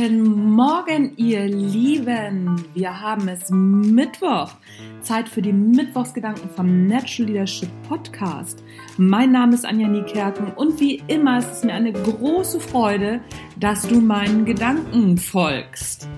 Guten Morgen, ihr Lieben. Wir haben es Mittwoch. Zeit für die Mittwochsgedanken vom Natural Leadership Podcast. Mein Name ist Anja Niekerken und wie immer ist es mir eine große Freude, dass du meinen Gedanken folgst.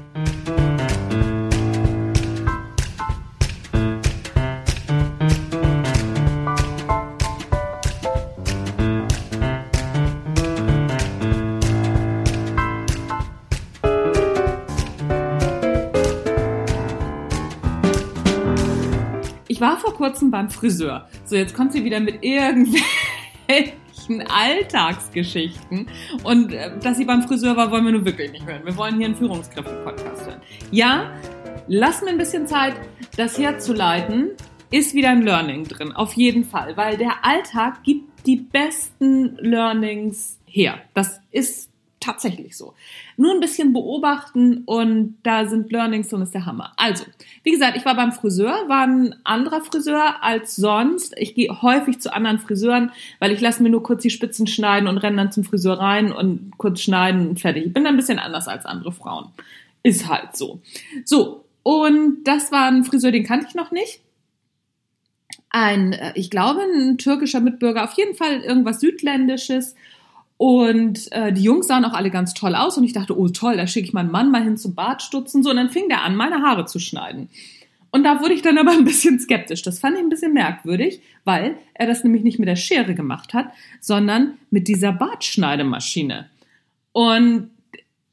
War vor kurzem beim Friseur. So, jetzt kommt sie wieder mit irgendwelchen Alltagsgeschichten. Und äh, dass sie beim Friseur war, wollen wir nun wirklich nicht hören. Wir wollen hier einen Führungskräfte-Podcast hören. Ja, lass mir ein bisschen Zeit, das herzuleiten. Ist wieder ein Learning drin, auf jeden Fall, weil der Alltag gibt die besten Learnings her. Das ist tatsächlich so. Nur ein bisschen beobachten und da sind Learnings und ist der Hammer. Also, wie gesagt, ich war beim Friseur, war ein anderer Friseur als sonst. Ich gehe häufig zu anderen Friseuren, weil ich lasse mir nur kurz die Spitzen schneiden und renne dann zum Friseur rein und kurz schneiden und fertig. Ich bin ein bisschen anders als andere Frauen. Ist halt so. So, und das war ein Friseur, den kannte ich noch nicht ein, äh, ich glaube, ein türkischer Mitbürger, auf jeden Fall irgendwas Südländisches. Und äh, die Jungs sahen auch alle ganz toll aus und ich dachte, oh toll, da schicke ich meinen Mann mal hin zum Bartstutzen. So, und dann fing der an, meine Haare zu schneiden. Und da wurde ich dann aber ein bisschen skeptisch. Das fand ich ein bisschen merkwürdig, weil er das nämlich nicht mit der Schere gemacht hat, sondern mit dieser Bartschneidemaschine. Und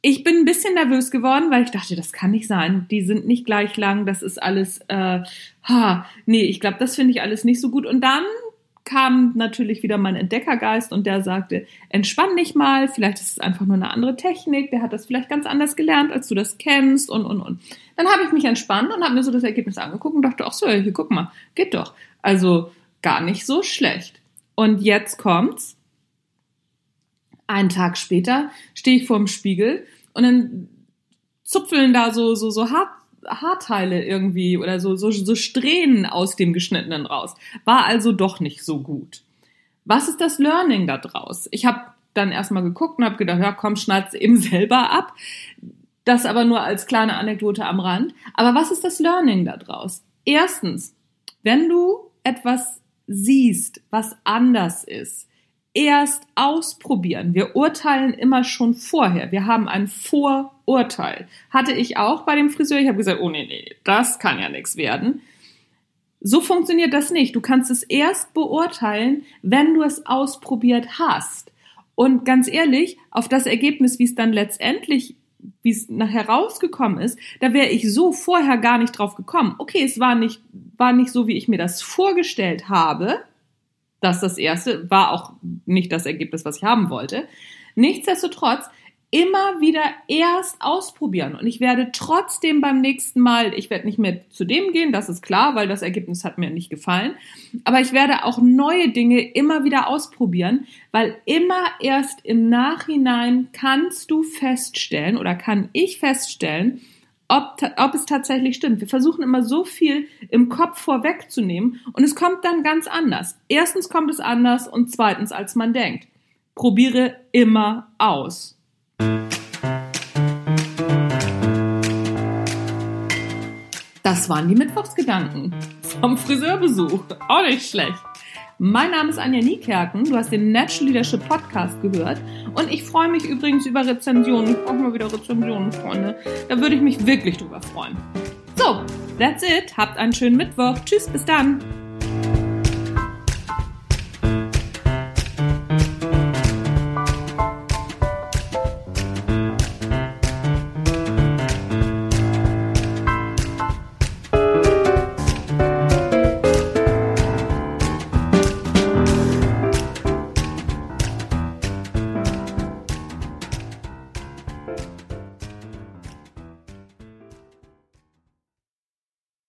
ich bin ein bisschen nervös geworden, weil ich dachte, das kann nicht sein. Die sind nicht gleich lang, das ist alles, äh, ha, nee, ich glaube, das finde ich alles nicht so gut. Und dann kam natürlich wieder mein Entdeckergeist und der sagte, entspann dich mal, vielleicht ist es einfach nur eine andere Technik, der hat das vielleicht ganz anders gelernt, als du das kennst und, und, und. Dann habe ich mich entspannt und habe mir so das Ergebnis angeguckt und dachte, ach so, hier, guck mal, geht doch. Also gar nicht so schlecht. Und jetzt kommt's. Einen Tag später stehe ich vor dem Spiegel und dann zupfeln da so, so, so hart Haarteile irgendwie oder so, so, so Strähnen aus dem Geschnittenen raus. War also doch nicht so gut. Was ist das Learning da draus? Ich habe dann erstmal geguckt und habe gedacht, ja komm, schneid's eben selber ab. Das aber nur als kleine Anekdote am Rand. Aber was ist das Learning da draus? Erstens, wenn du etwas siehst, was anders ist, erst ausprobieren. Wir urteilen immer schon vorher. Wir haben ein Vorurteil. Hatte ich auch bei dem Friseur. Ich habe gesagt, oh nee, nee, das kann ja nichts werden. So funktioniert das nicht. Du kannst es erst beurteilen, wenn du es ausprobiert hast. Und ganz ehrlich, auf das Ergebnis, wie es dann letztendlich, wie es nachher rausgekommen ist, da wäre ich so vorher gar nicht drauf gekommen. Okay, es war nicht, war nicht so, wie ich mir das vorgestellt habe das das erste, war auch nicht das Ergebnis, was ich haben wollte. Nichtsdestotrotz immer wieder erst ausprobieren. Und ich werde trotzdem beim nächsten Mal, ich werde nicht mehr zu dem gehen, das ist klar, weil das Ergebnis hat mir nicht gefallen. Aber ich werde auch neue Dinge immer wieder ausprobieren, weil immer erst im Nachhinein kannst du feststellen oder kann ich feststellen, ob, ob es tatsächlich stimmt. Wir versuchen immer so viel im Kopf vorwegzunehmen und es kommt dann ganz anders. Erstens kommt es anders und zweitens, als man denkt. Probiere immer aus. Das waren die Mittwochsgedanken vom Friseurbesuch. Auch nicht schlecht. Mein Name ist Anja Niekerken. Du hast den Natural Leadership Podcast gehört. Und ich freue mich übrigens über Rezensionen. Ich brauche mal wieder Rezensionen, Freunde. Da würde ich mich wirklich drüber freuen. So, that's it. Habt einen schönen Mittwoch. Tschüss, bis dann.